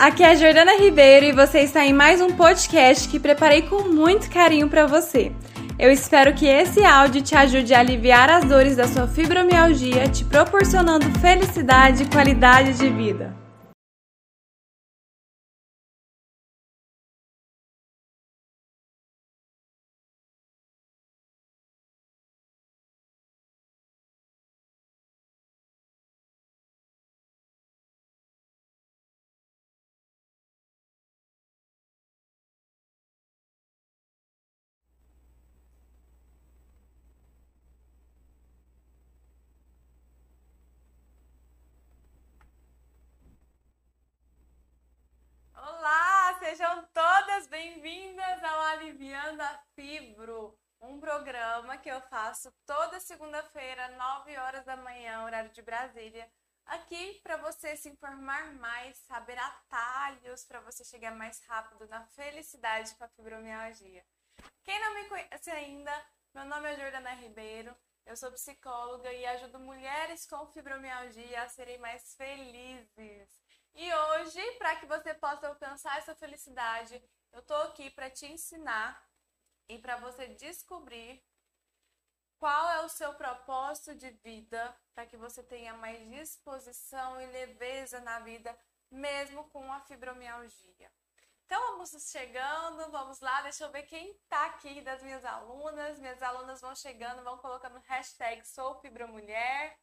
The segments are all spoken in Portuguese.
aqui é a Jordana Ribeiro e você está em mais um podcast que preparei com muito carinho para você. Eu espero que esse áudio te ajude a aliviar as dores da sua fibromialgia, te proporcionando felicidade e qualidade de vida. Programa que eu faço toda segunda-feira, 9 horas da manhã, horário de Brasília, aqui para você se informar mais, saber atalhos para você chegar mais rápido na felicidade com a fibromialgia. Quem não me conhece ainda, meu nome é Jordana Ribeiro, eu sou psicóloga e ajudo mulheres com fibromialgia a serem mais felizes. E hoje, para que você possa alcançar essa felicidade, eu tô aqui para te ensinar e para você descobrir qual é o seu propósito de vida para que você tenha mais disposição e leveza na vida, mesmo com a fibromialgia. Então vamos chegando, vamos lá, deixa eu ver quem está aqui das minhas alunas. Minhas alunas vão chegando, vão colocando hashtag SouFibroMulher.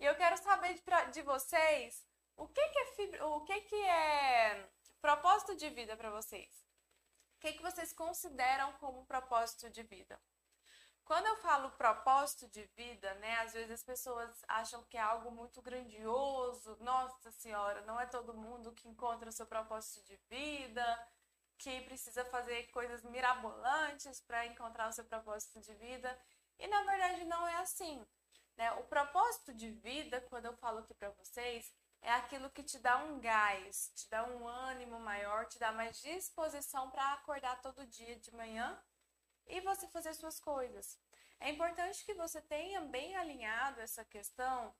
E eu quero saber de, de vocês o que, que é fibra, o que, que é propósito de vida para vocês? O que, que vocês consideram como propósito de vida? Quando eu falo propósito de vida, né, às vezes as pessoas acham que é algo muito grandioso. Nossa Senhora, não é todo mundo que encontra o seu propósito de vida, que precisa fazer coisas mirabolantes para encontrar o seu propósito de vida. E na verdade não é assim. Né? O propósito de vida, quando eu falo aqui para vocês, é aquilo que te dá um gás, te dá um ânimo maior, te dá mais disposição para acordar todo dia de manhã e você fazer suas coisas. É importante que você tenha bem alinhado essa questão,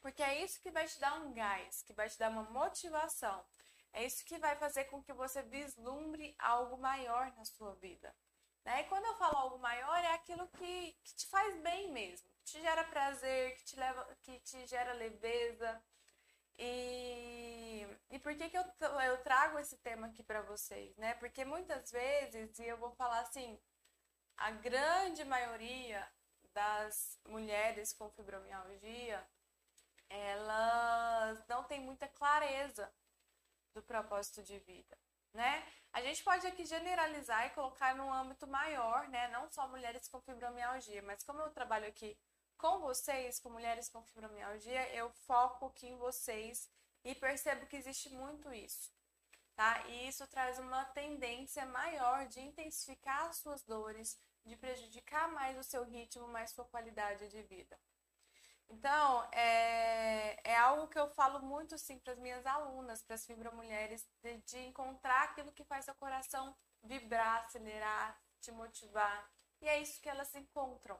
porque é isso que vai te dar um gás, que vai te dar uma motivação. É isso que vai fazer com que você vislumbre algo maior na sua vida. Né? E quando eu falo algo maior, é aquilo que, que te faz bem mesmo, que te gera prazer, que te, leva, que te gera leveza, e, e por que, que eu, eu trago esse tema aqui para vocês, né? Porque muitas vezes, e eu vou falar assim, a grande maioria das mulheres com fibromialgia, elas não têm muita clareza do propósito de vida, né? A gente pode aqui generalizar e colocar num âmbito maior, né? Não só mulheres com fibromialgia, mas como eu trabalho aqui com vocês, com mulheres com fibromialgia, eu foco aqui em vocês e percebo que existe muito isso, tá? E isso traz uma tendência maior de intensificar as suas dores, de prejudicar mais o seu ritmo, mais sua qualidade de vida. Então, é, é algo que eu falo muito sim para as minhas alunas, para as fibromulheres, de, de encontrar aquilo que faz seu coração vibrar, acelerar, te motivar. E é isso que elas encontram.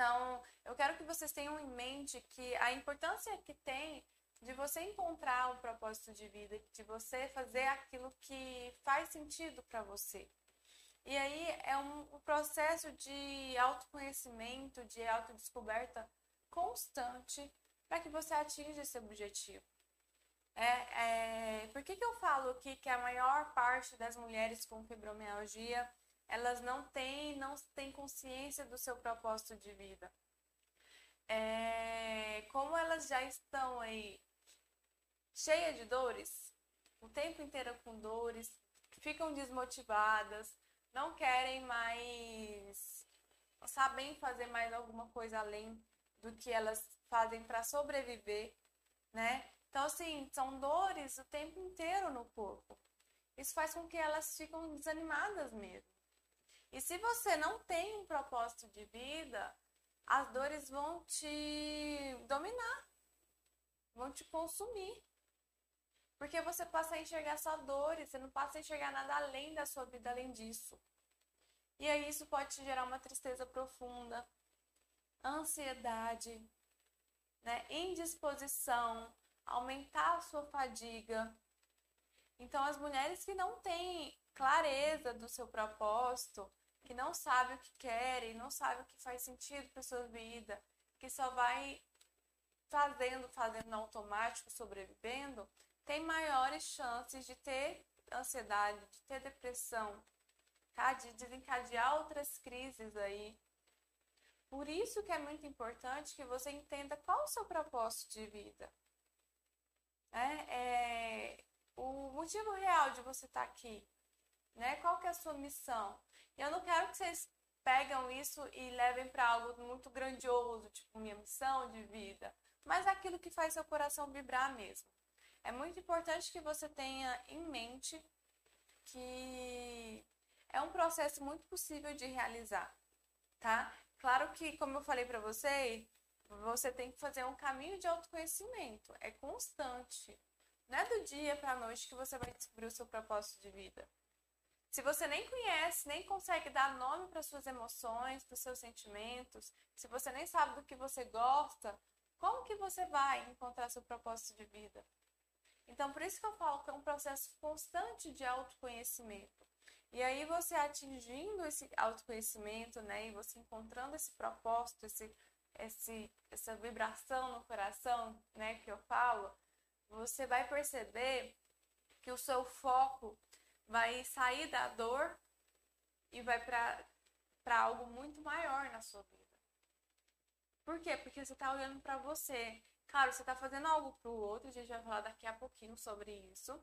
Então, eu quero que vocês tenham em mente que a importância que tem de você encontrar um propósito de vida, de você fazer aquilo que faz sentido para você. E aí é um, um processo de autoconhecimento, de autodescoberta constante para que você atinja esse objetivo. É, é, por que, que eu falo aqui que a maior parte das mulheres com fibromialgia elas não têm, não têm consciência do seu propósito de vida. É, como elas já estão aí cheias de dores, o tempo inteiro com dores, ficam desmotivadas, não querem mais, sabem fazer mais alguma coisa além do que elas fazem para sobreviver, né? Então, assim, são dores o tempo inteiro no corpo. Isso faz com que elas ficam desanimadas mesmo. E se você não tem um propósito de vida, as dores vão te dominar, vão te consumir. Porque você passa a enxergar só dores, você não passa a enxergar nada além da sua vida, além disso. E aí isso pode te gerar uma tristeza profunda, ansiedade, né? indisposição, aumentar a sua fadiga, Então, as mulheres que não têm clareza do seu propósito, que não sabem o que querem, não sabem o que faz sentido para sua vida, que só vai fazendo, fazendo no automático, sobrevivendo, tem maiores chances de ter ansiedade, de ter depressão, tá? De desencadear outras crises aí. Por isso que é muito importante que você entenda qual o seu propósito de vida. É, é o motivo real de você estar tá aqui, né? Qual que é a sua missão? Eu não quero que vocês pegam isso e levem para algo muito grandioso, tipo minha missão de vida, mas aquilo que faz seu coração vibrar mesmo. É muito importante que você tenha em mente que é um processo muito possível de realizar, tá? Claro que, como eu falei para você, você tem que fazer um caminho de autoconhecimento, é constante. Não é do dia para a noite que você vai descobrir o seu propósito de vida. Se você nem conhece, nem consegue dar nome para suas emoções, para os seus sentimentos, se você nem sabe do que você gosta, como que você vai encontrar seu propósito de vida? Então, por isso que eu falo que é um processo constante de autoconhecimento. E aí você atingindo esse autoconhecimento, né, e você encontrando esse propósito, esse, esse, essa vibração no coração, né, que eu falo, você vai perceber que o seu foco vai sair da dor e vai para algo muito maior na sua vida. Por quê? Porque você está olhando para você. Claro, você está fazendo algo para o outro, a gente vai falar daqui a pouquinho sobre isso.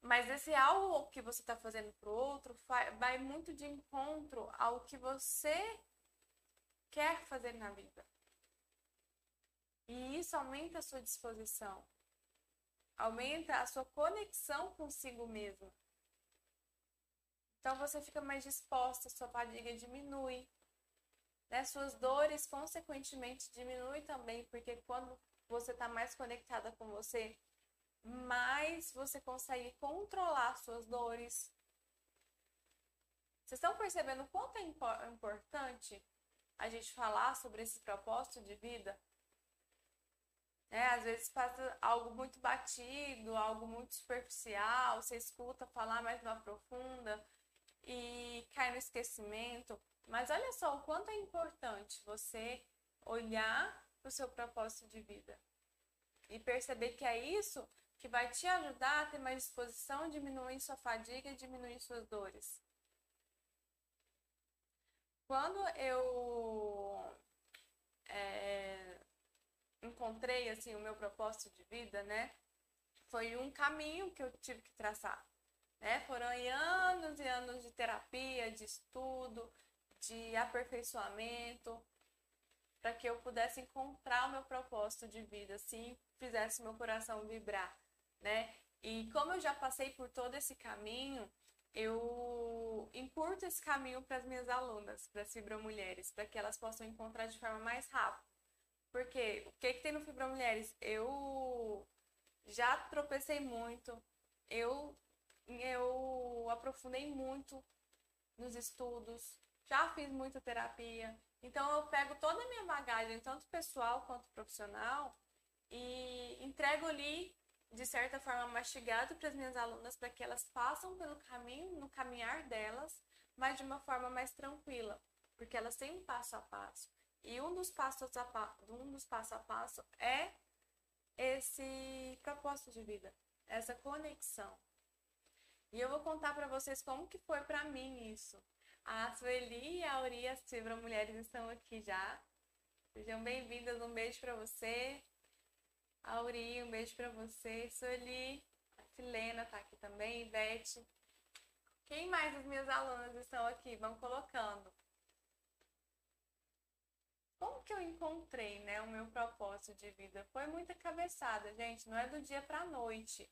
Mas esse algo que você está fazendo para o outro vai muito de encontro ao que você quer fazer na vida. E isso aumenta a sua disposição, aumenta a sua conexão consigo mesmo. Então você fica mais disposta, sua fadiga diminui, né? Suas dores, consequentemente, diminuem também, porque quando você está mais conectada com você, mais você consegue controlar suas dores. Vocês estão percebendo quanto é importante a gente falar sobre esse propósito de vida? É, às vezes passa algo muito batido, algo muito superficial, você escuta falar, mas não aprofunda e cai no esquecimento. Mas olha só o quanto é importante você olhar para o seu propósito de vida e perceber que é isso que vai te ajudar a ter mais disposição, diminuir sua fadiga e diminuir suas dores. Quando eu é, encontrei assim o meu propósito de vida, né, foi um caminho que eu tive que traçar. Né? Foram anos e anos de terapia, de estudo, de aperfeiçoamento, para que eu pudesse encontrar o meu propósito de vida, assim, fizesse meu coração vibrar, né? E como eu já passei por todo esse caminho, eu encurto esse caminho para as minhas alunas, para as fibromulheres, para que elas possam encontrar de forma mais rápida. Porque o que, que tem no Fibromulheres? Eu já tropecei muito, eu eu aprofundei muito nos estudos, já fiz muita terapia. Então eu pego toda a minha bagagem, tanto pessoal quanto profissional, e entrego ali de certa forma mastigado para as minhas alunas para que elas passem pelo caminho, no caminhar delas, mas de uma forma mais tranquila, porque elas têm um passo a passo. E um dos passos a, um dos passo a passo é esse propósito de vida, essa conexão. E eu vou contar para vocês como que foi para mim isso. A Sueli e a Auri, as Mulheres, estão aqui já. Sejam bem-vindas, um beijo para você. Auri, um beijo para você. Sueli, a Silena tá aqui também, Beth. Quem mais das minhas alunas estão aqui? Vão colocando. Como que eu encontrei, né, o meu propósito de vida? Foi muita cabeçada, gente, não é do dia para noite.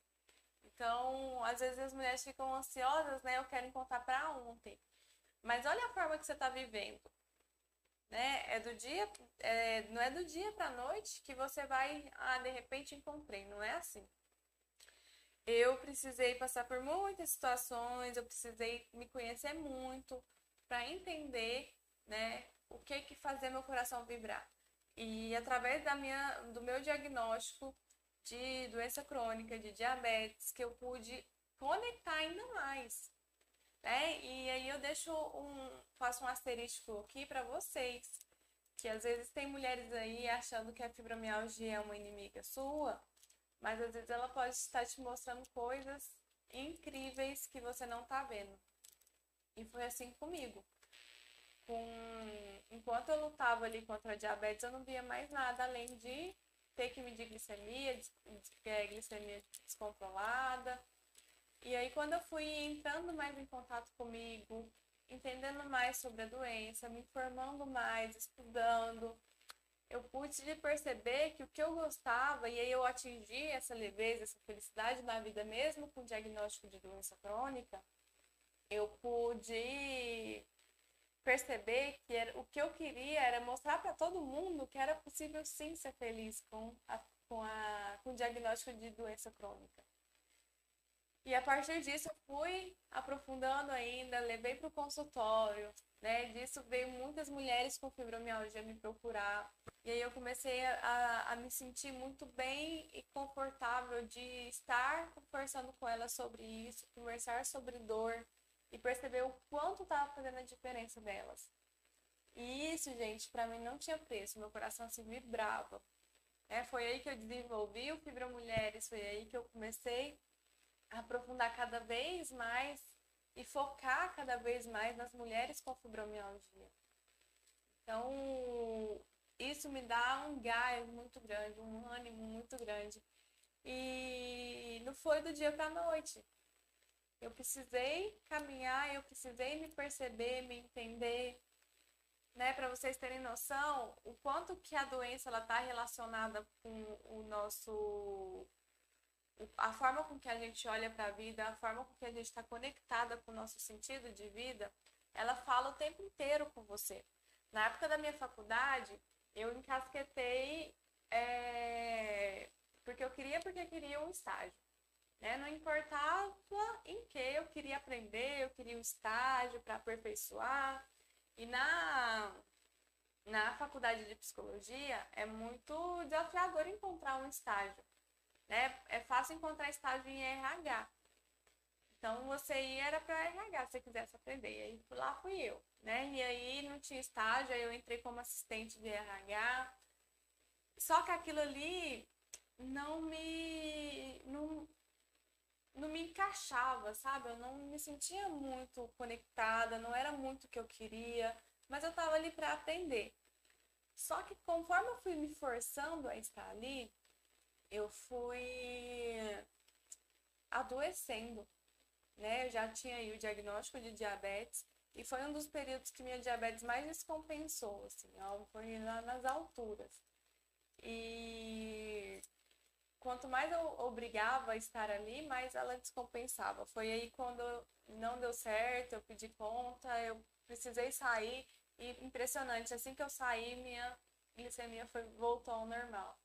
Então, às vezes as mulheres ficam ansiosas, né? Eu quero encontrar para ontem. Mas olha a forma que você está vivendo. Né? É do dia, é, não é do dia para noite que você vai, ah, de repente encontrei, não é assim. Eu precisei passar por muitas situações, eu precisei me conhecer muito para entender, né, o que que fazia meu coração vibrar. E através da minha, do meu diagnóstico, de doença crônica, de diabetes, que eu pude conectar ainda mais. Né? E aí eu deixo um, faço um asterisco aqui para vocês, que às vezes tem mulheres aí achando que a fibromialgia é uma inimiga sua, mas às vezes ela pode estar te mostrando coisas incríveis que você não está vendo. E foi assim comigo. Com... Enquanto eu lutava ali contra a diabetes, eu não via mais nada além de ter que medir glicemia, é, glicemia descontrolada. E aí, quando eu fui entrando mais em contato comigo, entendendo mais sobre a doença, me informando mais, estudando, eu pude perceber que o que eu gostava, e aí eu atingi essa leveza, essa felicidade na vida, mesmo com diagnóstico de doença crônica, eu pude perceber que era, o que eu queria era mostrar para todo mundo que era possível sim ser feliz com, a, com, a, com o diagnóstico de doença crônica. E a partir disso eu fui aprofundando ainda, levei para o consultório, né? Disso veio muitas mulheres com fibromialgia me procurar. E aí eu comecei a, a me sentir muito bem e confortável de estar conversando com elas sobre isso, conversar sobre dor e perceber o quanto estava fazendo a diferença delas. E isso, gente, para mim não tinha preço, meu coração se vibrava. É, foi aí que eu desenvolvi o Fibromulheres, foi aí que eu comecei a aprofundar cada vez mais e focar cada vez mais nas mulheres com fibromialgia. Então, isso me dá um gás muito grande, um ânimo muito grande. E não foi do dia para a noite. Eu precisei caminhar, eu precisei me perceber, me entender, né, para vocês terem noção o quanto que a doença ela está relacionada com o nosso a forma com que a gente olha para a vida, a forma com que a gente está conectada com o nosso sentido de vida, ela fala o tempo inteiro com você. Na época da minha faculdade, eu encasquetei é, porque eu queria, porque eu queria um estágio. Né? Não importava em que eu queria aprender, eu queria um estágio para aperfeiçoar. E na, na faculdade de psicologia é muito desafiador encontrar um estágio né? É fácil encontrar estágio em RH. Então você ia era para RH se quisesse aprender. E aí lá fui eu, né? E aí não tinha estágio, aí eu entrei como assistente de RH. Só que aquilo ali não me não me encaixava, sabe? Eu não me sentia muito conectada, não era muito o que eu queria, mas eu estava ali para aprender. Só que conforme eu fui me forçando a estar ali, eu fui adoecendo, né? Eu já tinha aí o diagnóstico de diabetes e foi um dos períodos que minha diabetes mais descompensou, assim, foi lá nas alturas. E quanto mais eu obrigava a estar ali, mais ela descompensava. Foi aí quando não deu certo, eu pedi conta, eu precisei sair e impressionante, assim que eu saí, minha glicemia foi, voltou ao normal.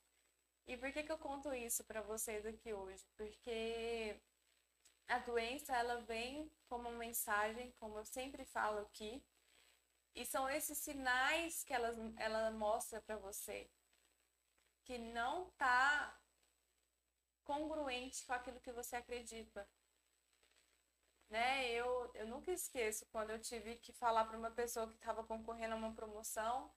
E por que, que eu conto isso para vocês aqui hoje? Porque a doença ela vem como uma mensagem, como eu sempre falo aqui, e são esses sinais que ela, ela mostra para você que não tá congruente com aquilo que você acredita. Né? Eu, eu nunca esqueço quando eu tive que falar para uma pessoa que estava concorrendo a uma promoção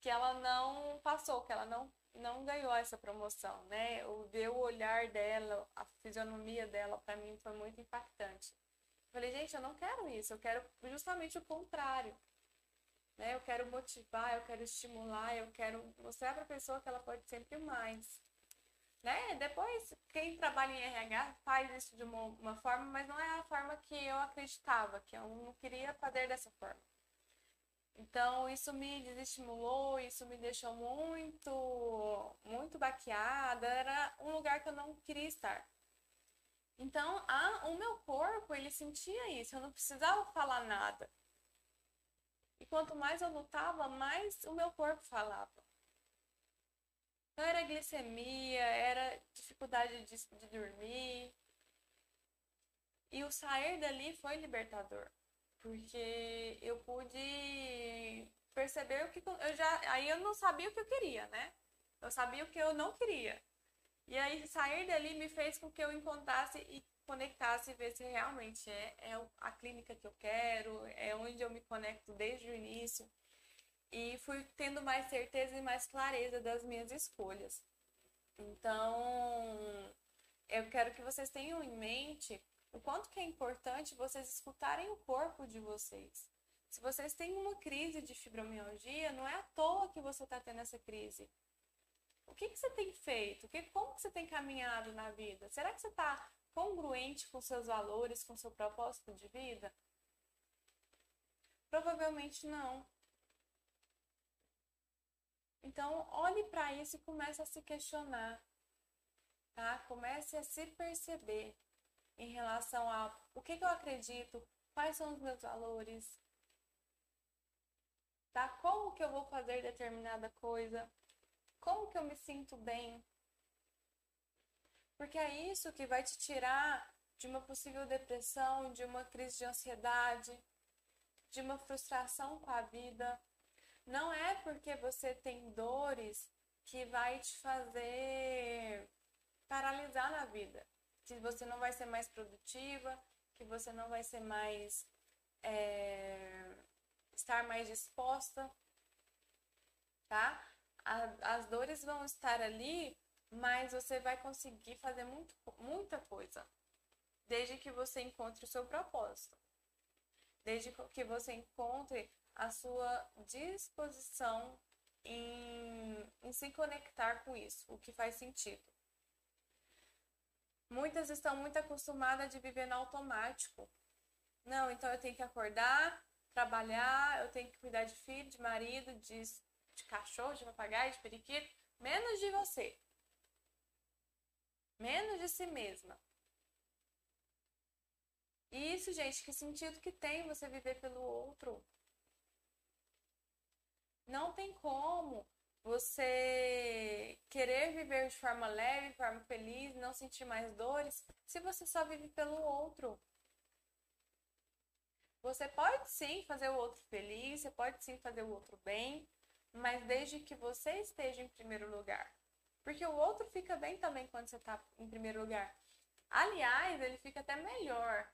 que ela não passou, que ela não não ganhou essa promoção, né? O ver o olhar dela, a fisionomia dela, para mim foi muito impactante. Falei, gente, eu não quero isso, eu quero justamente o contrário. Né? Eu quero motivar, eu quero estimular, eu quero mostrar para a pessoa que ela pode sempre mais. Né? Depois, quem trabalha em RH faz isso de uma, uma forma, mas não é a forma que eu acreditava, que eu não queria fazer dessa forma. Então, isso me desestimulou, isso me deixou muito, muito baqueada. Era um lugar que eu não queria estar. Então, a, o meu corpo, ele sentia isso. Eu não precisava falar nada. E quanto mais eu lutava, mais o meu corpo falava. Então, era glicemia, era dificuldade de, de dormir. E o sair dali foi libertador porque eu pude perceber o que eu já aí eu não sabia o que eu queria, né? Eu sabia o que eu não queria. E aí sair dali me fez com que eu encontrasse e conectasse e ver se realmente é, é a clínica que eu quero, é onde eu me conecto desde o início. E fui tendo mais certeza e mais clareza das minhas escolhas. Então, eu quero que vocês tenham em mente o quanto que é importante vocês escutarem o corpo de vocês. Se vocês têm uma crise de fibromialgia, não é à toa que você está tendo essa crise. O que, que você tem feito? Que, como que você tem caminhado na vida? Será que você está congruente com seus valores, com seu propósito de vida? Provavelmente não. Então, olhe para isso e comece a se questionar, tá? Comece a se perceber em relação a o que, que eu acredito, quais são os meus valores, tá? Como que eu vou fazer determinada coisa? Como que eu me sinto bem? Porque é isso que vai te tirar de uma possível depressão, de uma crise de ansiedade, de uma frustração com a vida. Não é porque você tem dores que vai te fazer paralisar na vida. Que você não vai ser mais produtiva, que você não vai ser mais. É, estar mais disposta, tá? A, as dores vão estar ali, mas você vai conseguir fazer muito, muita coisa. Desde que você encontre o seu propósito. Desde que você encontre a sua disposição em, em se conectar com isso, o que faz sentido. Muitas estão muito acostumadas de viver no automático. Não, então eu tenho que acordar, trabalhar, eu tenho que cuidar de filho, de marido, de, de cachorro, de papagaio, de periquito, menos de você. Menos de si mesma. E isso, gente, que sentido que tem você viver pelo outro? Não tem como você querer viver de forma leve, de forma feliz, não sentir mais dores, se você só vive pelo outro. Você pode sim fazer o outro feliz, você pode sim fazer o outro bem, mas desde que você esteja em primeiro lugar. Porque o outro fica bem também quando você está em primeiro lugar. Aliás, ele fica até melhor.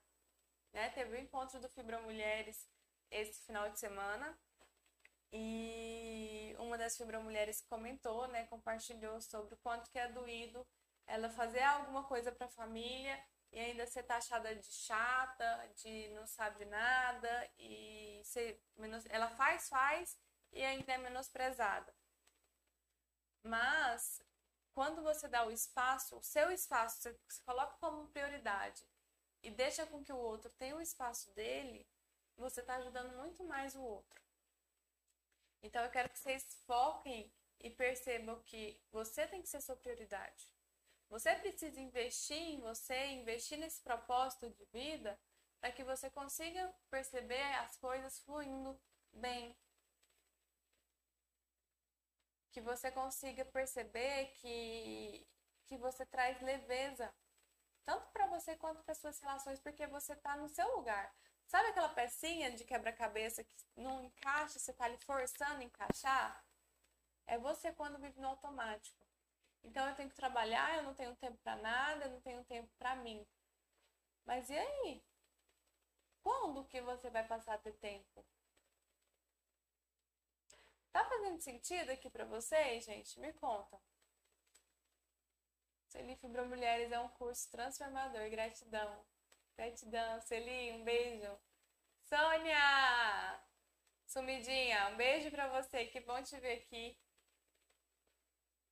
Né? Teve o um encontro do Fibromulheres esse final de semana. E uma das fibromulheres comentou, né, compartilhou sobre o quanto que é doído ela fazer alguma coisa para a família e ainda ser taxada de chata, de não sabe nada e ser menos, ela faz, faz e ainda é menosprezada. Mas quando você dá o espaço, o seu espaço, você, você coloca como prioridade e deixa com que o outro tenha o espaço dele, você está ajudando muito mais o outro. Então eu quero que vocês foquem e percebam que você tem que ser sua prioridade. Você precisa investir em você, investir nesse propósito de vida, para que você consiga perceber as coisas fluindo bem. Que você consiga perceber que, que você traz leveza, tanto para você quanto para suas relações, porque você está no seu lugar. Sabe aquela pecinha de quebra-cabeça que não encaixa, você está ali forçando encaixar? É você quando vive no automático. Então eu tenho que trabalhar, eu não tenho tempo para nada, eu não tenho tempo para mim. Mas e aí? Quando que você vai passar a ter tempo? Tá fazendo sentido aqui para vocês, gente? Me conta. Celi Fibra Mulheres é um curso transformador. Gratidão. Gratidão, Celi. Um beijo. Sônia! Sumidinha, um beijo para você. Que bom te ver aqui.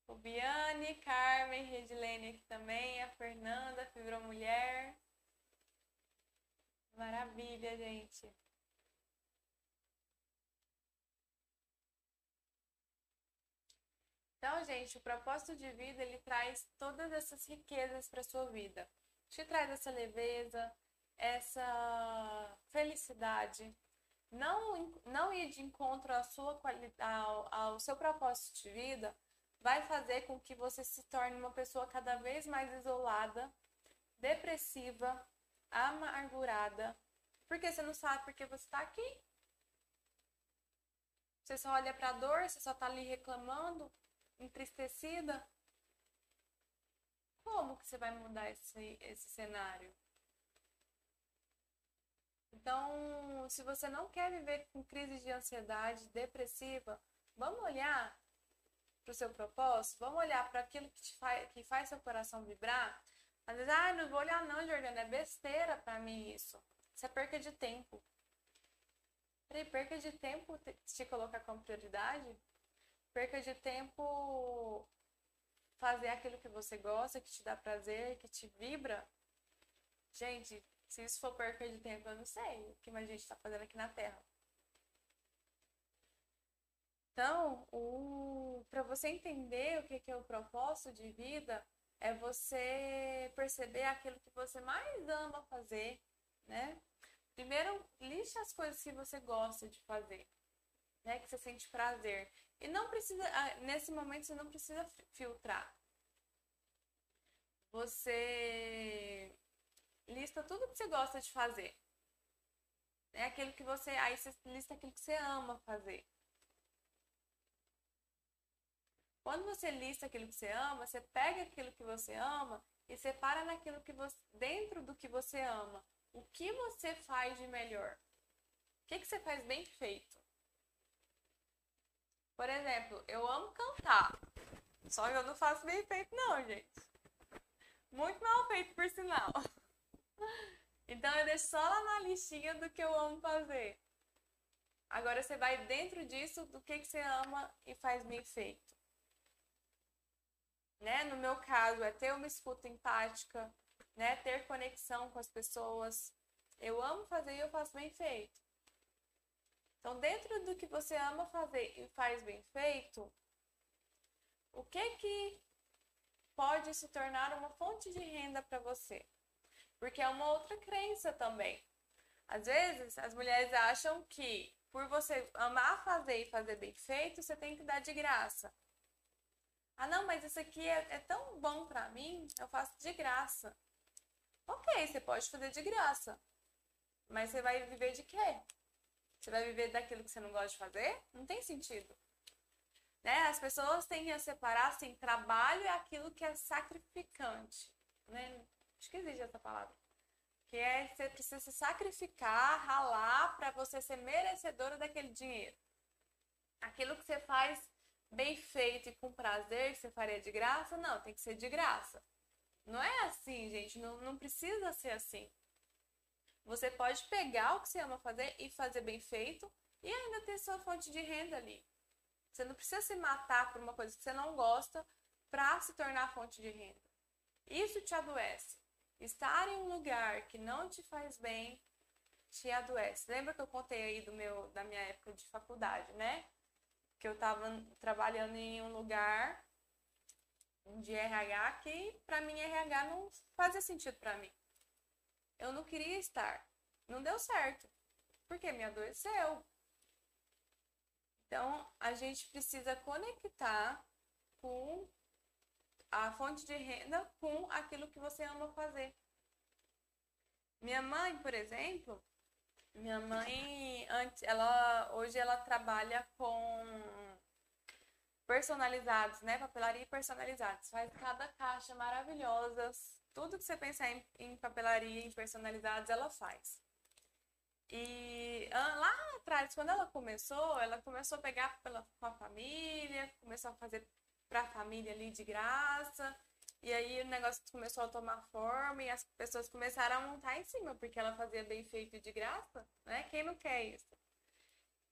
O Biane, Carmen, Redilene aqui também, a Fernanda, Fibromulher. Maravilha, gente. Então, gente, o propósito de vida, ele traz todas essas riquezas para sua vida. Te traz essa leveza, essa felicidade. Não, não ir de encontro à sua ao, ao seu propósito de vida vai fazer com que você se torne uma pessoa cada vez mais isolada, depressiva, amargurada, porque você não sabe porque você está aqui. Você só olha para a dor, você só está ali reclamando, entristecida. Que você vai mudar esse, esse cenário? Então, se você não quer viver com crise de ansiedade, depressiva, vamos olhar para o seu propósito, vamos olhar para aquilo que, te faz, que faz seu coração vibrar. Às vezes, ah, não vou olhar não, Jordana, é besteira para mim isso. Isso é perca de tempo. Peraí, perca de tempo te colocar como prioridade? Perca de tempo fazer aquilo que você gosta, que te dá prazer, que te vibra? Gente, se isso for perca de tempo, eu não sei o que mais a gente está fazendo aqui na Terra. Então, o... para você entender o que é o propósito de vida, é você perceber aquilo que você mais ama fazer, né? Primeiro, lixe as coisas que você gosta de fazer, né? Que você sente prazer. E não precisa, ah, nesse momento, você não precisa filtrar. Você lista tudo que você gosta de fazer. É aquilo que você. Aí você lista aquilo que você ama fazer. Quando você lista aquilo que você ama, você pega aquilo que você ama e separa naquilo que você. dentro do que você ama. O que você faz de melhor? O que, que você faz bem feito? Por exemplo, eu amo cantar. Só que eu não faço bem feito, não, gente. Muito mal feito, por sinal. Então eu deixo só lá na listinha do que eu amo fazer. Agora você vai dentro disso do que, que você ama e faz bem feito. Né? No meu caso, é ter uma escuta empática, né? ter conexão com as pessoas. Eu amo fazer e eu faço bem feito. Então, dentro do que você ama fazer e faz bem feito, o que que pode se tornar uma fonte de renda para você? Porque é uma outra crença também. Às vezes, as mulheres acham que por você amar fazer e fazer bem feito, você tem que dar de graça. Ah, não, mas isso aqui é, é tão bom para mim, eu faço de graça. Ok, você pode fazer de graça. Mas você vai viver de quê? Você vai viver daquilo que você não gosta de fazer? Não tem sentido. Né? As pessoas têm a separar assim, trabalho é aquilo que é sacrificante. Né? Acho que existe essa palavra. Que é você precisa se sacrificar, ralar para você ser merecedora daquele dinheiro. Aquilo que você faz bem feito e com prazer, que você faria de graça, não, tem que ser de graça. Não é assim, gente, não, não precisa ser assim. Você pode pegar o que você ama fazer e fazer bem feito e ainda ter sua fonte de renda ali. Você não precisa se matar por uma coisa que você não gosta para se tornar fonte de renda. Isso te adoece. Estar em um lugar que não te faz bem te adoece. Lembra que eu contei aí do meu da minha época de faculdade, né? Que eu estava trabalhando em um lugar de RH que para mim RH não fazia sentido para mim. Eu não queria estar. Não deu certo. Porque me adoeceu. Então, a gente precisa conectar com a fonte de renda com aquilo que você ama fazer. Minha mãe, por exemplo, minha mãe antes, ela hoje ela trabalha com personalizados, né? Papelaria personalizados. Faz cada caixa maravilhosas. Tudo que você pensar em, em papelaria, em personalizados, ela faz. E lá atrás, quando ela começou, ela começou a pegar pela, com a família, começou a fazer para a família ali de graça. E aí o negócio começou a tomar forma e as pessoas começaram a montar em cima, porque ela fazia bem feito de graça, né? Quem não quer isso?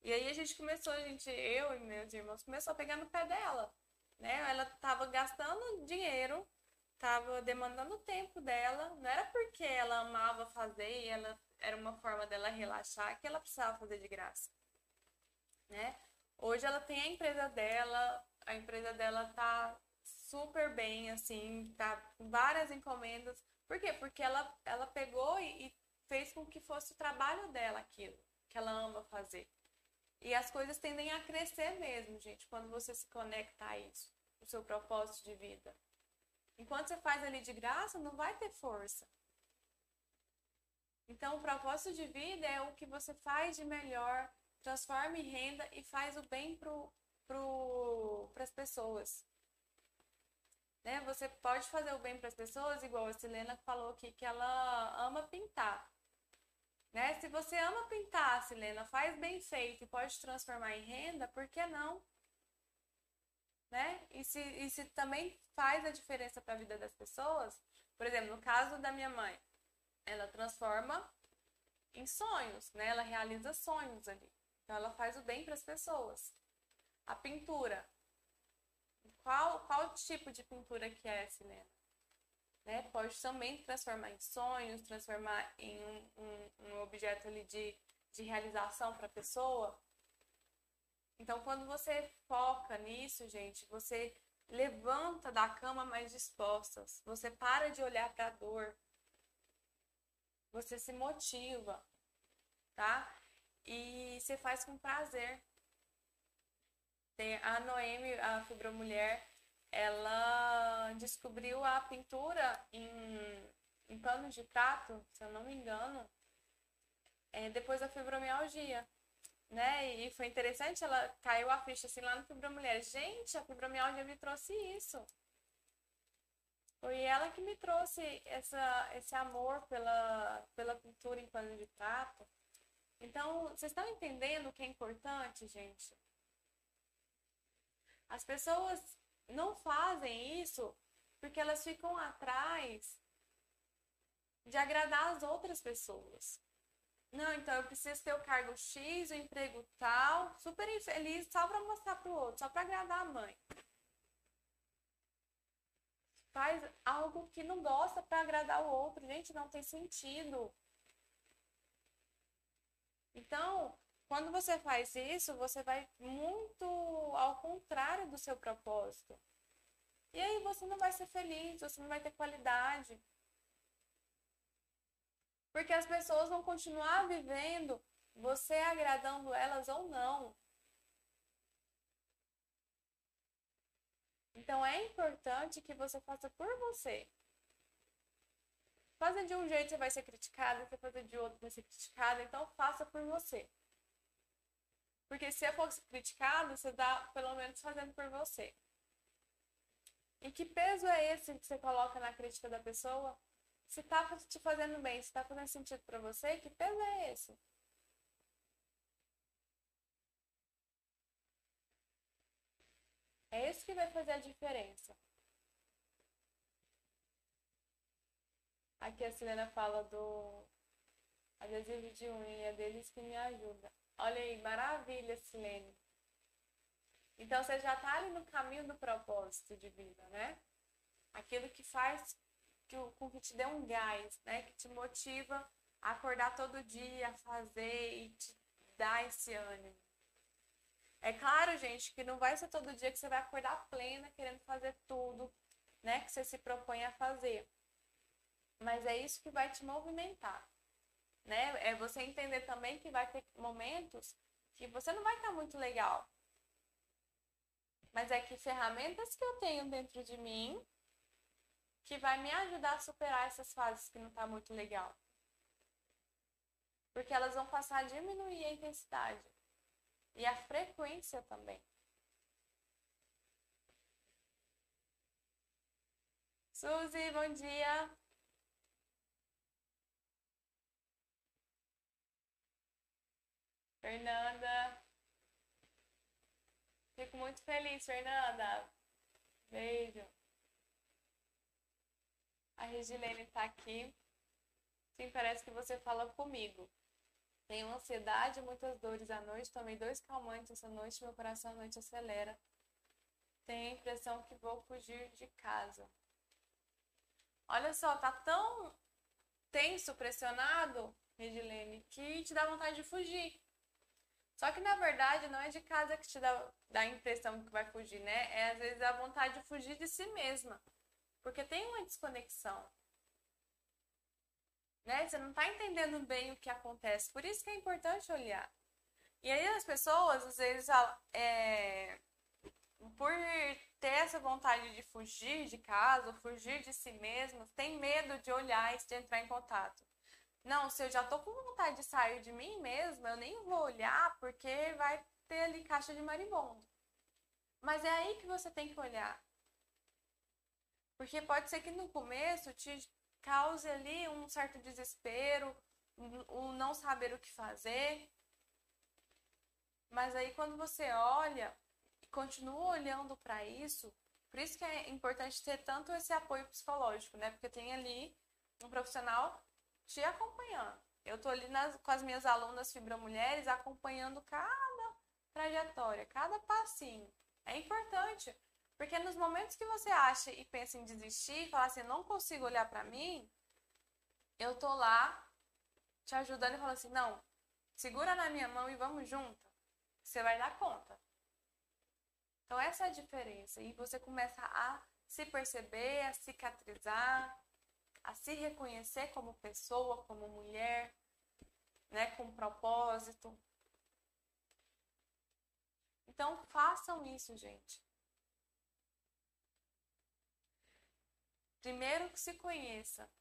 E aí a gente começou, a gente, eu e meus irmãos, começou a pegar no pé dela, né? Ela tava gastando dinheiro, tava demandando o tempo dela, não era porque ela amava fazer e ela era uma forma dela relaxar que ela precisava fazer de graça, né? Hoje ela tem a empresa dela, a empresa dela tá super bem, assim, tá com várias encomendas. Por quê? Porque ela, ela pegou e, e fez com que fosse o trabalho dela aquilo que ela ama fazer. E as coisas tendem a crescer mesmo, gente, quando você se conecta a isso, o seu propósito de vida. Enquanto você faz ali de graça, não vai ter força. Então, o propósito de vida é o que você faz de melhor, transforma em renda e faz o bem pro, para as pessoas. Né? Você pode fazer o bem para as pessoas, igual a Silena falou aqui que ela ama pintar. Né? Se você ama pintar, Silena, faz bem feito e pode transformar em renda, por que não? Né? E, se, e se também faz a diferença para a vida das pessoas, por exemplo, no caso da minha mãe, ela transforma em sonhos, né? Ela realiza sonhos ali. Então ela faz o bem para as pessoas. A pintura. Qual, qual tipo de pintura que é, Silena? Né? Pode também transformar em sonhos, transformar em um, um, um objeto ali de, de realização para a pessoa. Então, quando você foca nisso, gente, você levanta da cama mais dispostas. Você para de olhar para a dor. Você se motiva, tá? E você faz com prazer. Tem a Noemi, a fibromulher, ela descobriu a pintura em, em pano de prato, se eu não me engano, é, depois da fibromialgia. Né? E foi interessante, ela caiu a ficha assim lá no Fibromulher. Gente, a fibromialgia me trouxe isso. Foi ela que me trouxe essa, esse amor pela, pela pintura em pano de prato. Então, vocês estão entendendo o que é importante, gente? As pessoas não fazem isso porque elas ficam atrás de agradar as outras pessoas. Não, então eu preciso ter o cargo X, o emprego tal, super infeliz, só para mostrar pro outro, só para agradar a mãe. Faz algo que não gosta para agradar o outro, gente, não tem sentido. Então, quando você faz isso, você vai muito ao contrário do seu propósito. E aí você não vai ser feliz, você não vai ter qualidade. Porque as pessoas vão continuar vivendo você agradando elas ou não. Então é importante que você faça por você. Fazer de um jeito você vai ser criticada, você fazer de outro vai ser criticada, então faça por você. Porque se eu fosse criticado, você está pelo menos fazendo por você. E que peso é esse que você coloca na crítica da pessoa? Se tá te fazendo bem, se tá fazendo sentido para você, que peso é esse? É isso que vai fazer a diferença. Aqui a Selena fala do adesivo de unha deles que me ajuda. Olha aí, maravilha, Silene. Então você já está ali no caminho do propósito de vida, né? Aquilo que faz que, com que te dê um gás, né? Que te motiva a acordar todo dia, a fazer e te dar esse ânimo. É claro, gente, que não vai ser todo dia que você vai acordar plena querendo fazer tudo, né? Que você se propõe a fazer. Mas é isso que vai te movimentar, né? É você entender também que vai ter momentos que você não vai estar muito legal. Mas é que ferramentas que eu tenho dentro de mim que vai me ajudar a superar essas fases que não tá muito legal. Porque elas vão passar a diminuir a intensidade e a frequência também. Suzy, bom dia. Fernanda. Fico muito feliz, Fernanda. Beijo. A Regilene está aqui. Sim, parece que você fala comigo. Tenho ansiedade, muitas dores à noite. Tomei dois calmantes essa noite, meu coração à noite acelera. Tenho a impressão que vou fugir de casa. Olha só, tá tão tenso, pressionado, Regilene, que te dá vontade de fugir. Só que na verdade não é de casa que te dá, dá a impressão que vai fugir, né? É às vezes a vontade de fugir de si mesma. Porque tem uma desconexão. Né? Você não está entendendo bem o que acontece. Por isso que é importante olhar. E aí as pessoas, às vezes, é, por ter essa vontade de fugir de casa, fugir de si mesmas, tem medo de olhar e de entrar em contato. Não, se eu já tô com vontade de sair de mim mesma, eu nem vou olhar porque vai ter ali caixa de marimbondo. Mas é aí que você tem que olhar. Porque pode ser que no começo te cause ali um certo desespero, o não saber o que fazer. Mas aí quando você olha e continua olhando para isso, por isso que é importante ter tanto esse apoio psicológico, né? Porque tem ali um profissional te acompanhando. Eu tô ali nas, com as minhas alunas fibromulheres acompanhando cada trajetória, cada passinho. É importante, porque nos momentos que você acha e pensa em desistir, falar assim, não consigo olhar para mim, eu tô lá te ajudando e falando assim, não, segura na minha mão e vamos junto. Você vai dar conta. Então essa é a diferença. E você começa a se perceber, a cicatrizar, a se reconhecer como pessoa, como mulher, né, com propósito. Então façam isso, gente. Primeiro que se conheça,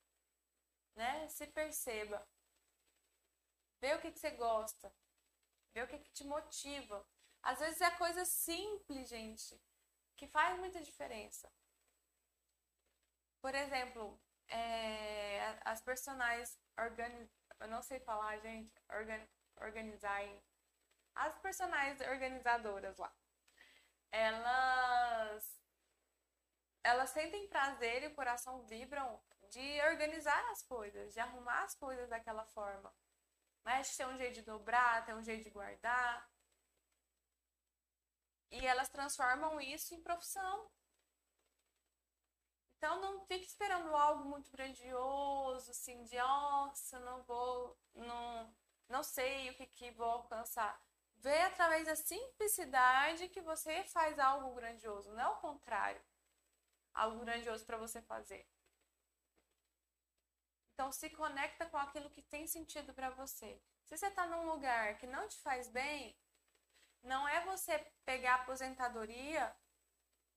né? Se perceba. Vê o que, que você gosta. Vê o que, que te motiva. Às vezes é coisa simples, gente, que faz muita diferença. Por exemplo, é, as personagens organiz... eu não sei falar, gente, organ... as personagens organizadoras lá. Elas elas sentem prazer e o coração vibram de organizar as coisas, de arrumar as coisas daquela forma. Mas tem um jeito de dobrar, tem um jeito de guardar. E elas transformam isso em profissão. Então não fique esperando algo muito grandioso, assim, de nossa, não vou, não, não sei o que, que vou alcançar. Vê através da simplicidade que você faz algo grandioso, não é o contrário. Algo grandioso para você fazer. Então se conecta com aquilo que tem sentido para você. Se você está num lugar que não te faz bem, não é você pegar a aposentadoria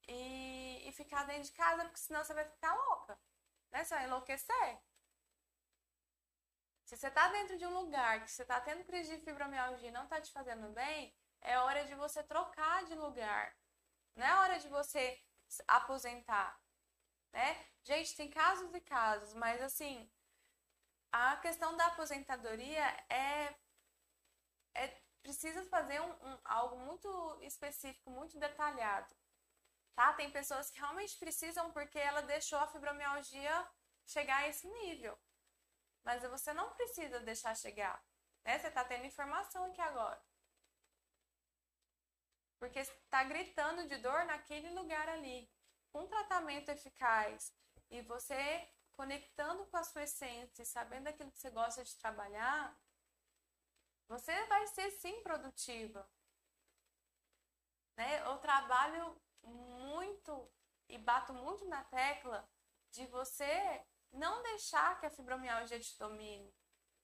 e, e ficar dentro de casa, porque senão você vai ficar louca. Né? Você vai enlouquecer. Se você está dentro de um lugar que você está tendo crise de fibromialgia e não está te fazendo bem, é hora de você trocar de lugar. Não é hora de você aposentar. Né? Gente, tem casos e casos, mas assim, a questão da aposentadoria é, é precisa fazer um, um, algo muito específico, muito detalhado. Tá? Tem pessoas que realmente precisam porque ela deixou a fibromialgia chegar a esse nível. Mas você não precisa deixar chegar. Né? Você está tendo informação aqui agora. Porque está gritando de dor naquele lugar ali. Com um tratamento eficaz e você conectando com a sua essência, sabendo aquilo que você gosta de trabalhar, você vai ser sim produtiva. Né? Eu trabalho muito e bato muito na tecla de você não deixar que a fibromialgia te domine.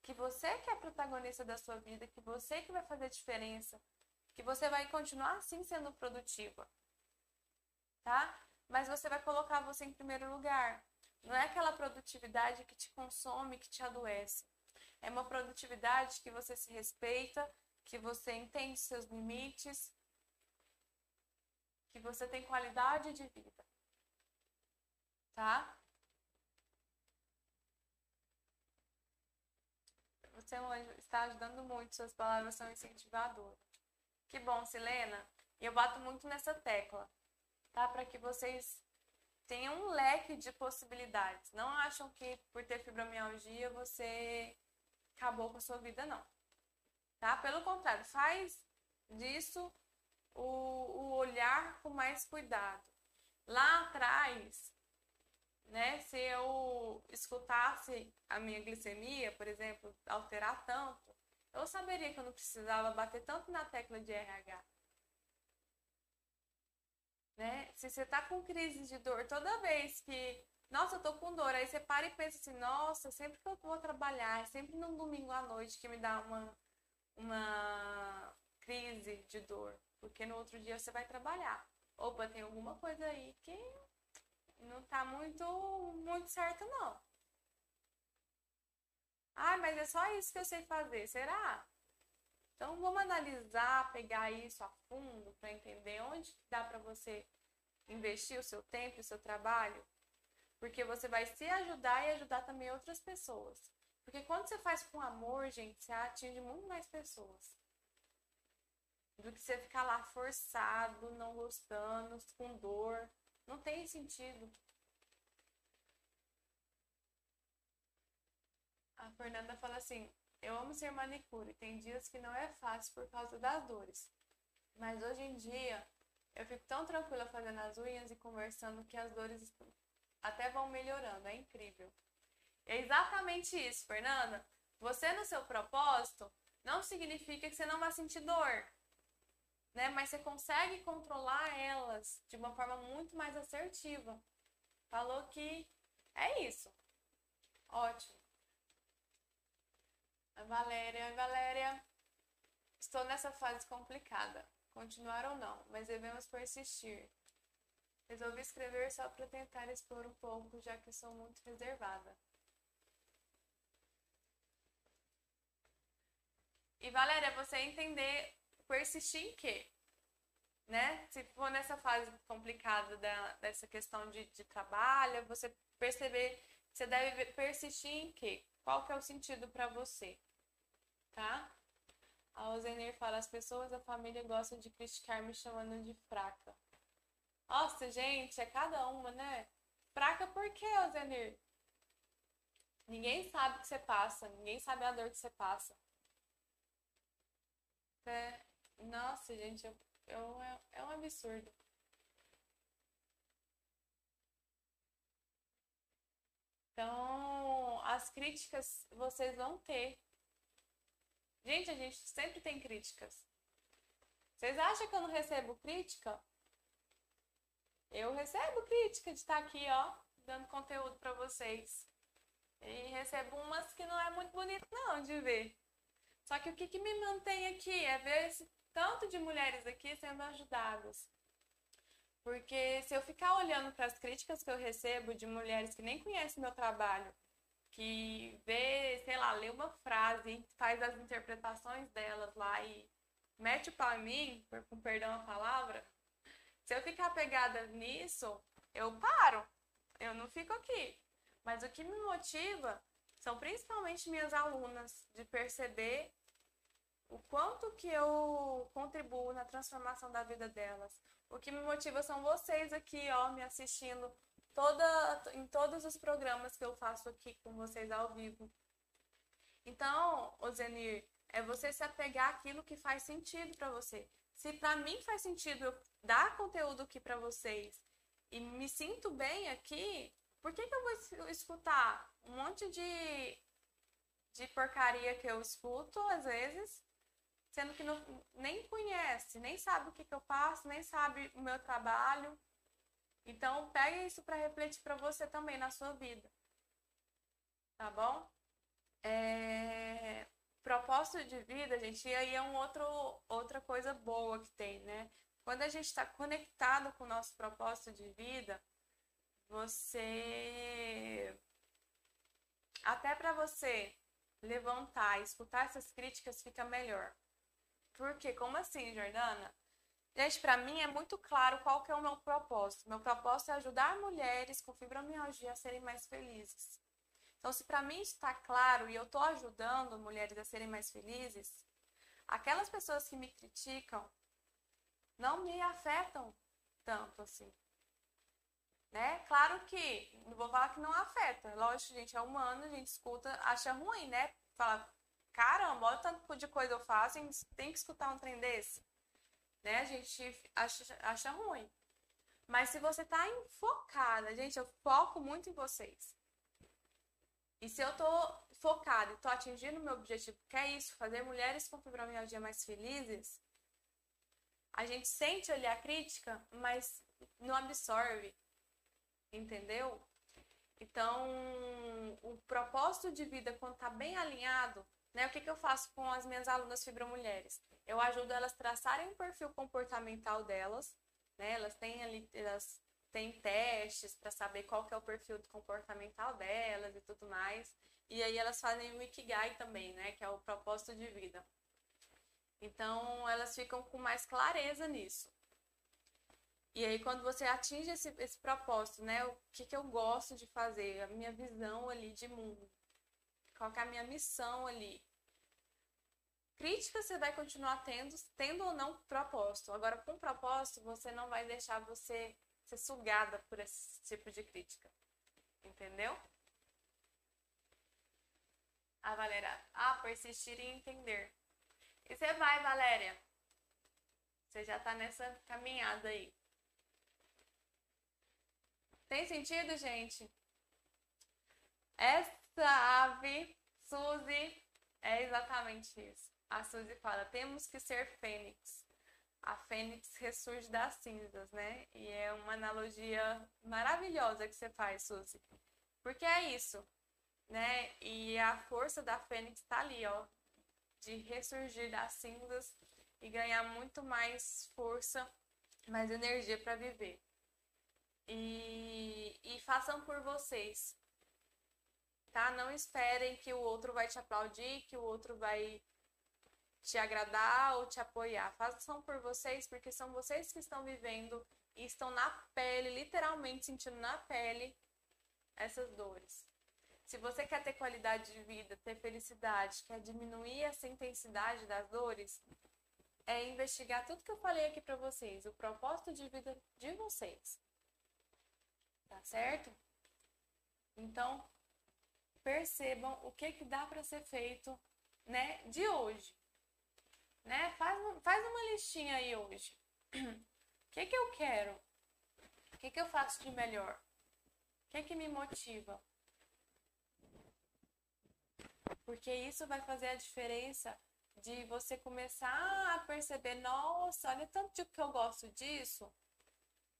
Que você que é protagonista da sua vida, que você que vai fazer diferença, que você vai continuar assim sendo produtiva. Tá? Mas você vai colocar você em primeiro lugar. Não é aquela produtividade que te consome, que te adoece. É uma produtividade que você se respeita, que você entende seus limites, que você tem qualidade de vida. Tá? Você está ajudando muito, suas palavras são incentivadoras. Que bom, Silena. Eu bato muito nessa tecla, tá? Para que vocês tem um leque de possibilidades. Não acham que por ter fibromialgia você acabou com a sua vida, não. Tá? Pelo contrário, faz disso o, o olhar com mais cuidado. Lá atrás, né, se eu escutasse a minha glicemia, por exemplo, alterar tanto, eu saberia que eu não precisava bater tanto na tecla de RH. Né? Se você tá com crise de dor toda vez que, nossa, eu tô com dor, aí você para e pensa assim, nossa, sempre que eu vou trabalhar, é sempre num domingo à noite que me dá uma, uma crise de dor, porque no outro dia você vai trabalhar. Opa, tem alguma coisa aí que não tá muito, muito certo, não. Ah, mas é só isso que eu sei fazer, será? Então vamos analisar, pegar isso a fundo para entender onde dá para você investir o seu tempo, o seu trabalho. Porque você vai se ajudar e ajudar também outras pessoas. Porque quando você faz com amor, gente, você atinge muito mais pessoas. Do que você ficar lá forçado, não gostando, com dor. Não tem sentido. Fernanda fala assim: Eu amo ser manicure. Tem dias que não é fácil por causa das dores. Mas hoje em dia, eu fico tão tranquila fazendo as unhas e conversando que as dores até vão melhorando. É incrível. É exatamente isso, Fernanda. Você no seu propósito não significa que você não vai sentir dor, né? Mas você consegue controlar elas de uma forma muito mais assertiva. Falou que é isso. Ótimo. A Valéria, Valéria, estou nessa fase complicada. Continuar ou não, mas devemos persistir. Resolvi escrever só para tentar expor um pouco, já que sou muito reservada. E Valéria, você entender, persistir em quê? Né? Se for nessa fase complicada da, dessa questão de, de trabalho, você perceber, você deve persistir em quê? Qual que é o sentido para você? Tá? A Ozenir fala, as pessoas da família gostam de criticar me chamando de fraca. Nossa, gente, é cada uma, né? Fraca por quê, Ozenir? Ninguém sabe o que você passa, ninguém sabe a dor que você passa. É, nossa, gente, eu, eu, é um absurdo. Então, as críticas vocês vão ter. Gente, a gente sempre tem críticas. Vocês acham que eu não recebo crítica? Eu recebo crítica de estar aqui, ó, dando conteúdo para vocês. E recebo umas que não é muito bonito não de ver. Só que o que, que me mantém aqui é ver esse tanto de mulheres aqui sendo ajudadas. Porque se eu ficar olhando para as críticas que eu recebo de mulheres que nem conhecem meu trabalho, que vê, sei lá, lê uma frase, faz as interpretações delas lá e mete em mim, com perdão a palavra, se eu ficar pegada nisso, eu paro. Eu não fico aqui. Mas o que me motiva são principalmente minhas alunas, de perceber o quanto que eu contribuo na transformação da vida delas. O que me motiva são vocês aqui, ó, me assistindo toda, em todos os programas que eu faço aqui com vocês ao vivo. Então, Ozenir, é você se apegar àquilo que faz sentido para você. Se para mim faz sentido eu dar conteúdo aqui para vocês e me sinto bem aqui, por que, que eu vou escutar um monte de, de porcaria que eu escuto, às vezes, sendo que não, nem conhece, nem sabe o que, que eu faço, nem sabe o meu trabalho. Então, pegue isso para refletir para você também na sua vida. Tá bom? É... Propósito de vida, gente, e aí é um outro, outra coisa boa que tem, né? Quando a gente está conectado com o nosso propósito de vida, você. Até para você levantar escutar essas críticas fica melhor. Porque, como assim, Jordana? Gente, para mim é muito claro qual que é o meu propósito. Meu propósito é ajudar mulheres com fibromialgia a serem mais felizes. Então, se para mim está claro e eu estou ajudando mulheres a serem mais felizes, aquelas pessoas que me criticam não me afetam tanto assim. Né? Claro que, não vou falar que não afeta. Lógico, gente, é humano, a gente escuta, acha ruim, né? Fala, caramba, olha o tanto de coisa eu faço, tem que escutar um trem desse. Né? A gente acha, acha ruim. Mas se você tá enfocada, gente, eu foco muito em vocês. E se eu tô focada e tô atingindo o meu objetivo, que é isso, fazer mulheres com fibromialgia mais felizes, a gente sente ali a crítica, mas não absorve entendeu? Então, o propósito de vida, quando está bem alinhado, né? O que, que eu faço com as minhas alunas fibromulheres? Eu ajudo elas a traçarem o perfil comportamental delas, né? Elas têm ali, elas têm testes para saber qual que é o perfil comportamental delas e tudo mais. E aí elas fazem o Ikigai também, né? Que é o propósito de vida. Então, elas ficam com mais clareza nisso. E aí, quando você atinge esse, esse propósito, né? O que, que eu gosto de fazer, a minha visão ali de mundo, qual é a minha missão ali. Crítica você vai continuar tendo, tendo ou não propósito. Agora, com propósito, você não vai deixar você ser sugada por esse tipo de crítica. Entendeu? A Valéria, ah, persistir em entender. E você vai, Valéria. Você já tá nessa caminhada aí. Tem sentido, gente? Essa ave, Suzy, é exatamente isso. A Suzy fala: temos que ser fênix. A fênix ressurge das cinzas, né? E é uma analogia maravilhosa que você faz, Suzy. Porque é isso, né? E a força da fênix está ali, ó, de ressurgir das cinzas e ganhar muito mais força, mais energia para viver. E, e façam por vocês, tá? Não esperem que o outro vai te aplaudir, que o outro vai te agradar ou te apoiar. Façam por vocês, porque são vocês que estão vivendo e estão na pele, literalmente sentindo na pele essas dores. Se você quer ter qualidade de vida, ter felicidade, quer diminuir essa intensidade das dores, é investigar tudo que eu falei aqui para vocês, o propósito de vida de vocês. Tá certo? Então, percebam o que que dá para ser feito, né, de hoje. Né? Faz, faz uma listinha aí hoje. O que que eu quero? O que que eu faço de melhor? O que que me motiva? Porque isso vai fazer a diferença de você começar a perceber, nossa, olha tanto que eu gosto disso.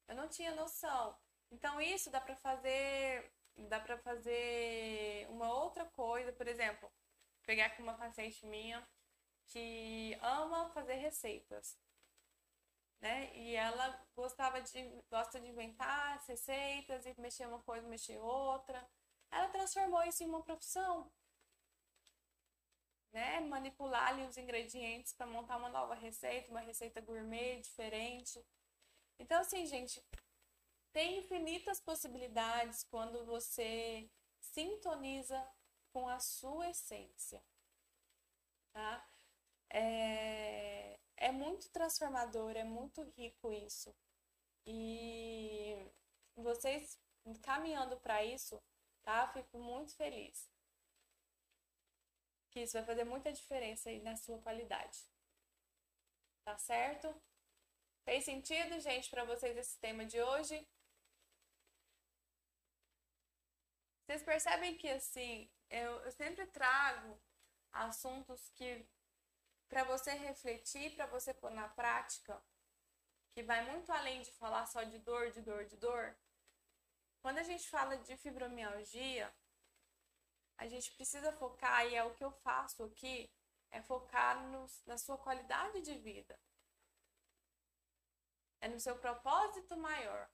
Eu não tinha noção. Então isso dá para fazer, dá para fazer uma outra coisa, por exemplo, pegar com uma paciente minha que ama fazer receitas. Né? E ela gostava de gosta de inventar receitas e mexer uma coisa, mexer outra. Ela transformou isso em uma profissão né, manipular ali os ingredientes para montar uma nova receita, uma receita gourmet diferente. Então, assim, gente, tem infinitas possibilidades quando você sintoniza com a sua essência, tá? É, é muito transformador, é muito rico isso. E vocês caminhando para isso, tá? Fico muito feliz que isso vai fazer muita diferença aí na sua qualidade. Tá certo? Fez sentido, gente, para vocês esse tema de hoje? Vocês percebem que assim, eu, eu sempre trago assuntos que para você refletir, para você pôr na prática, que vai muito além de falar só de dor, de dor, de dor. Quando a gente fala de fibromialgia, a gente precisa focar, e é o que eu faço aqui, é focar no, na sua qualidade de vida. É no seu propósito maior.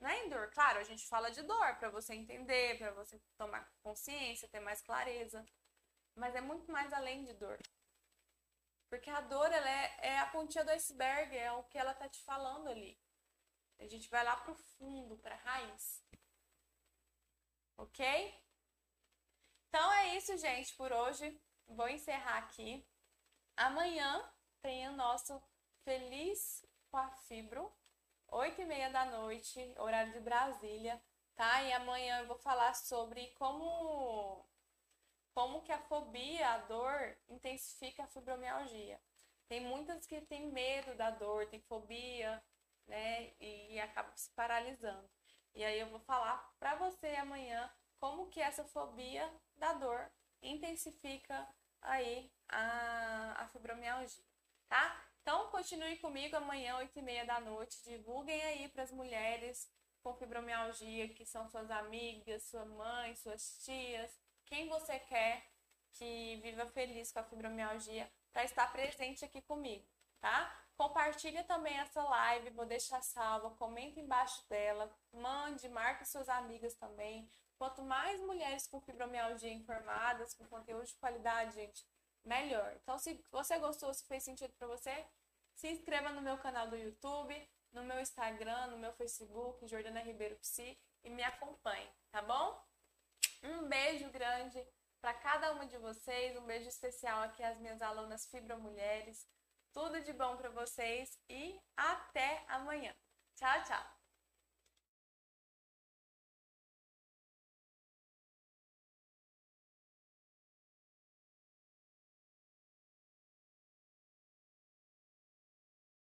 Não é em dor. Claro, a gente fala de dor para você entender, para você tomar consciência, ter mais clareza. Mas é muito mais além de dor. Porque a dor ela é, é a pontinha do iceberg, é o que ela tá te falando ali. A gente vai lá pro fundo, pra raiz. Ok? Então é isso, gente, por hoje. Vou encerrar aqui. Amanhã tem o nosso Feliz com a Fibro, 8 e meia da noite, horário de Brasília, tá? E amanhã eu vou falar sobre como, como que a fobia, a dor, intensifica a fibromialgia. Tem muitas que têm medo da dor, tem fobia, né? E, acabam se paralisando. E aí eu vou falar para você amanhã como que essa fobia da dor intensifica aí a, a fibromialgia, tá? Então, continue comigo amanhã, 8 e meia da noite. Divulguem aí para as mulheres com fibromialgia, que são suas amigas, sua mãe, suas tias, quem você quer que viva feliz com a fibromialgia, para estar presente aqui comigo, tá? Compartilha também essa live, vou deixar salva, comenta embaixo dela, mande, marque suas amigas também. Quanto mais mulheres com fibromialgia informadas, com conteúdo de qualidade, gente, melhor. Então, se você gostou, se fez sentido para você, se inscreva no meu canal do YouTube, no meu Instagram, no meu Facebook, Jordana Ribeiro Psi, e me acompanhe, tá bom? Um beijo grande para cada uma de vocês, um beijo especial aqui às minhas alunas Fibromulheres. Tudo de bom para vocês e até amanhã. Tchau, tchau.